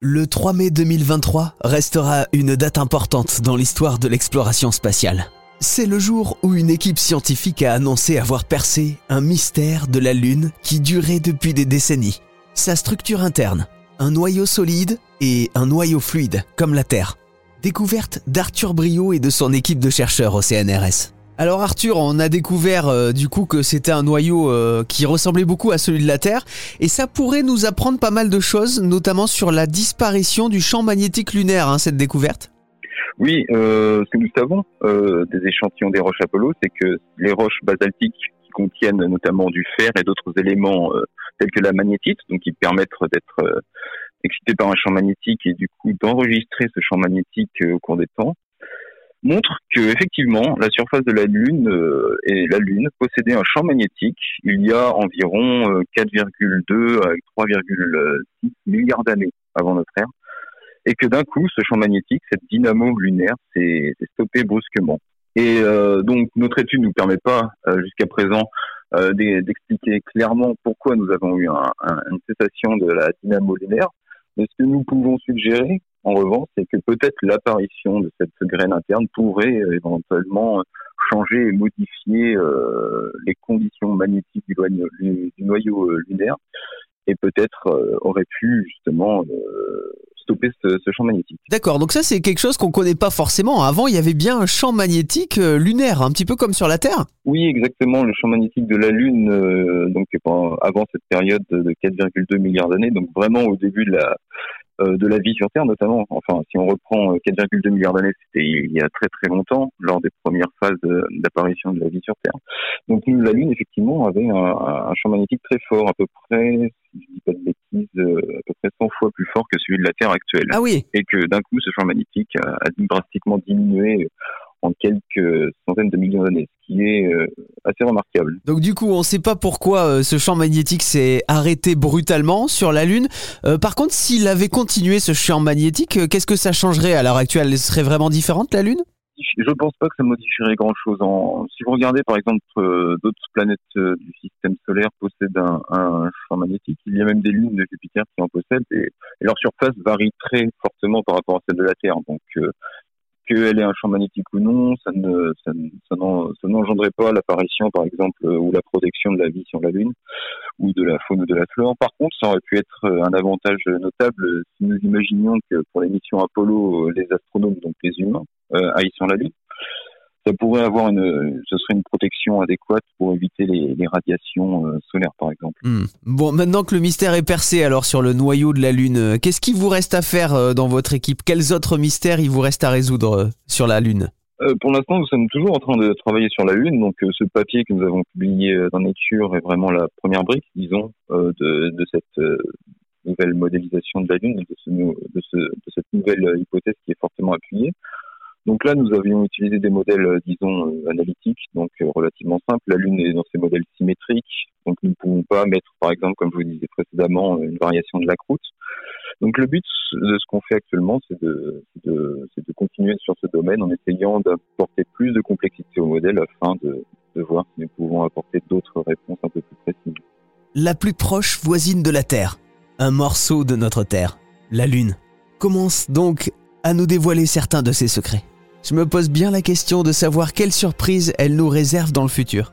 Le 3 mai 2023 restera une date importante dans l'histoire de l'exploration spatiale. C'est le jour où une équipe scientifique a annoncé avoir percé un mystère de la Lune qui durait depuis des décennies. Sa structure interne, un noyau solide et un noyau fluide, comme la Terre. Découverte d'Arthur Brio et de son équipe de chercheurs au CNRS. Alors Arthur, on a découvert euh, du coup que c'était un noyau euh, qui ressemblait beaucoup à celui de la Terre et ça pourrait nous apprendre pas mal de choses, notamment sur la disparition du champ magnétique lunaire, hein, cette découverte. Oui, euh, ce que nous savons des échantillons des roches Apollo, c'est que les roches basaltiques qui contiennent notamment du fer et d'autres éléments tels que la magnétite, donc qui permettent d'être excités par un champ magnétique et du coup d'enregistrer ce champ magnétique au cours des temps, montrent que effectivement la surface de la Lune et la Lune possédaient un champ magnétique il y a environ 4,2 à 3,6 milliards d'années avant notre ère et que d'un coup, ce champ magnétique, cette dynamo lunaire, s'est stoppé brusquement. Et euh, donc, notre étude ne nous permet pas, euh, jusqu'à présent, euh, d'expliquer clairement pourquoi nous avons eu un, un, une cessation de la dynamo lunaire. Mais ce que nous pouvons suggérer, en revanche, c'est que peut-être l'apparition de cette graine interne pourrait euh, éventuellement changer et modifier euh, les conditions magnétiques du, noyau, du noyau lunaire et peut-être aurait pu justement stopper ce, ce champ magnétique. D'accord, donc ça c'est quelque chose qu'on connaît pas forcément. Avant, il y avait bien un champ magnétique euh, lunaire, un petit peu comme sur la Terre. Oui, exactement. Le champ magnétique de la Lune, euh, donc avant cette période de 4,2 milliards d'années, donc vraiment au début de la euh, de la vie sur Terre notamment. Enfin, si on reprend 4,2 milliards d'années, c'était il y a très très longtemps, lors des premières phases d'apparition de, la vie sur Terre. Donc la Lune, effectivement, avait un, un, champ magnétique très fort, à peu près, si je dis pas de bêtises, à peu près 100 fois plus fort que celui de la Terre actuelle. Ah oui. Et que d'un coup, ce champ magnétique a, a drastiquement diminué en quelques centaines de millions d'années, ce qui est euh, assez remarquable. Donc du coup, on ne sait pas pourquoi euh, ce champ magnétique s'est arrêté brutalement sur la Lune. Euh, par contre, s'il avait continué ce champ magnétique, qu'est-ce que ça changerait à l'heure actuelle? Elle serait vraiment différente la Lune? Je pense pas que ça modifierait grand-chose. Si vous regardez par exemple d'autres planètes du système solaire possèdent un, un, champ magnétique, il y a même des lunes de Jupiter qui en possèdent et, et leur surface varie très fortement par rapport à celle de la Terre. Donc qu'elle ait un champ magnétique ou non, ça ne ça, n'engendrait pas l'apparition, par exemple, euh, ou la protection de la vie sur la Lune, ou de la faune ou de la flore. Par contre, ça aurait pu être euh, un avantage notable si nous imaginions que pour les missions Apollo, euh, les astronomes, donc les humains, aillent sur la Lune ça pourrait avoir une, ce serait une protection adéquate pour éviter les, les radiations euh, solaires, par exemple. Hmm. Bon, maintenant que le mystère est percé, alors sur le noyau de la Lune, euh, qu'est-ce qui vous reste à faire euh, dans votre équipe? Quels autres mystères il vous reste à résoudre sur la Lune? Euh, pour l'instant, nous sommes toujours en train de travailler sur la Lune. Donc, ce papier que nous avons publié dans Nature est vraiment la première brique, disons, de, de, cette nouvelle modélisation de la Lune, de, ce, de, ce, de cette nouvelle hypothèse qui est fortement appuyée. Donc là, nous avions utilisé des modèles, euh, disons, euh, analytiques, donc euh, relativement simples. La Lune est dans ces modèles symétriques, donc nous ne pouvons pas mettre, par exemple, comme je vous disais précédemment, une variation de la croûte. Donc le but de ce qu'on fait actuellement, c'est de, continuer sur ce domaine en essayant d'apporter plus de complexité au modèle afin de voir si nous pouvons apporter d'autres réponses un peu plus précises. La plus proche voisine de la Terre, un morceau de notre Terre, la Lune, commence donc à nous dévoiler certains de ses secrets. Je me pose bien la question de savoir quelle surprise elle nous réserve dans le futur.